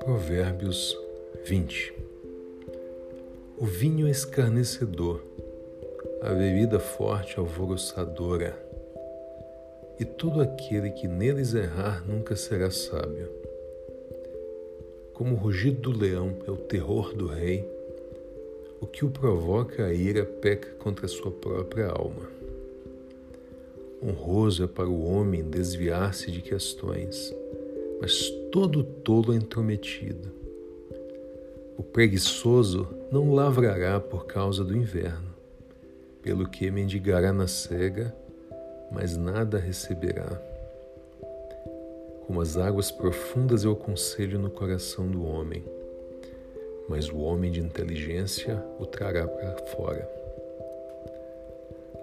Provérbios 20 O vinho é escarnecedor, a bebida forte alvoroçadora, e todo aquele que neles errar nunca será sábio. Como o rugido do leão é o terror do rei, o que o provoca a ira peca contra a sua própria alma. Honroso é para o homem desviar-se de questões mas todo tolo é intrometido. O preguiçoso não lavrará por causa do inverno, pelo que mendigará na cega, mas nada receberá. Como as águas profundas é o conselho no coração do homem, mas o homem de inteligência o trará para fora.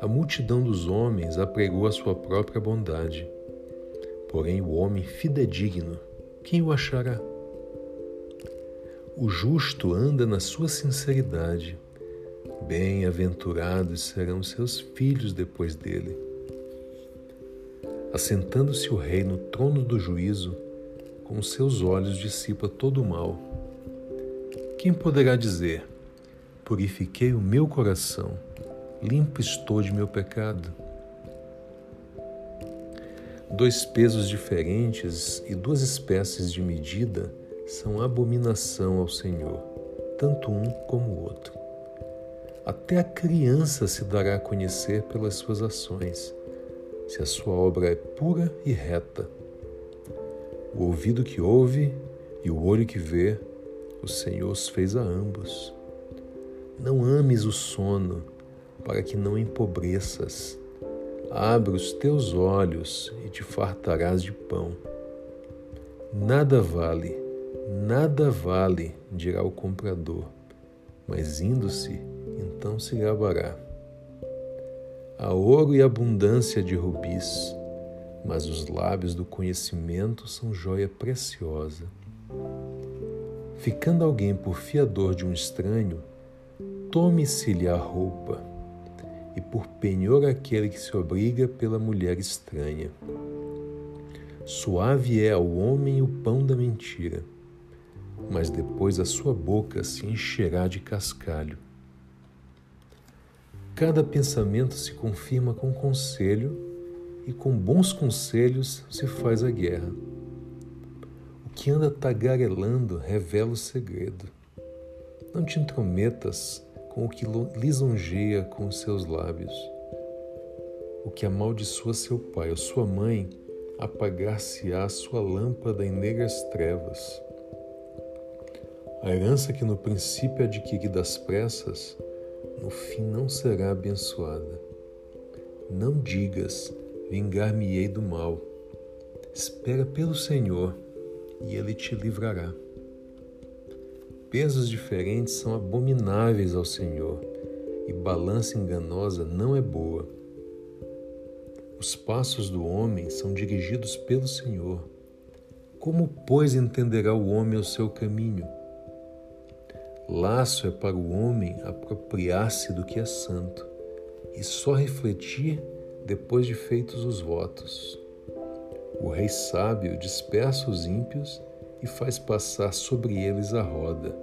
A multidão dos homens apregou a sua própria bondade Porém, o homem fidedigno, quem o achará? O justo anda na sua sinceridade. Bem-aventurados serão seus filhos depois dele. Assentando-se o rei no trono do juízo, com seus olhos dissipa todo o mal. Quem poderá dizer: Purifiquei o meu coração, limpo estou de meu pecado? Dois pesos diferentes e duas espécies de medida são abominação ao Senhor, tanto um como o outro. Até a criança se dará a conhecer pelas suas ações, se a sua obra é pura e reta. O ouvido que ouve e o olho que vê, o Senhor os fez a ambos. Não ames o sono, para que não empobreças Abre os teus olhos e te fartarás de pão. Nada vale, nada vale, dirá o comprador, mas indo-se, então se gabará. Há ouro e abundância de rubis, mas os lábios do conhecimento são joia preciosa. Ficando alguém por fiador de um estranho, tome-se-lhe a roupa e por penhor aquele que se obriga pela mulher estranha. Suave é ao homem o pão da mentira, mas depois a sua boca se encherá de cascalho. Cada pensamento se confirma com conselho, e com bons conselhos se faz a guerra. O que anda tagarelando revela o segredo. Não te intrometas com o que lisonjeia com os seus lábios. O que amaldiçoa seu pai ou sua mãe, apagar-se-á sua lâmpada em negras trevas. A herança que no princípio adquiri das pressas, no fim não será abençoada. Não digas, vingar-me-ei do mal. Espera pelo Senhor e ele te livrará pesos diferentes são abomináveis ao Senhor, e balança enganosa não é boa. Os passos do homem são dirigidos pelo Senhor. Como, pois, entenderá o homem o seu caminho? Laço é para o homem apropriar-se do que é santo, e só refletir depois de feitos os votos. O rei sábio dispersa os ímpios e faz passar sobre eles a roda.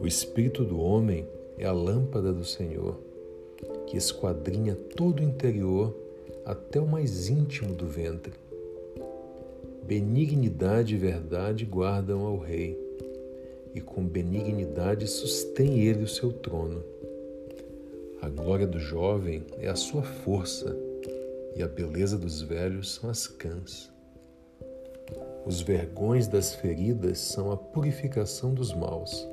O espírito do homem é a lâmpada do Senhor, que esquadrinha todo o interior até o mais íntimo do ventre. Benignidade e verdade guardam ao rei, e com benignidade sustém ele o seu trono. A glória do jovem é a sua força, e a beleza dos velhos são as cãs. Os vergões das feridas são a purificação dos maus,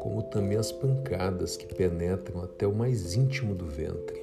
como também as pancadas que penetram até o mais íntimo do ventre.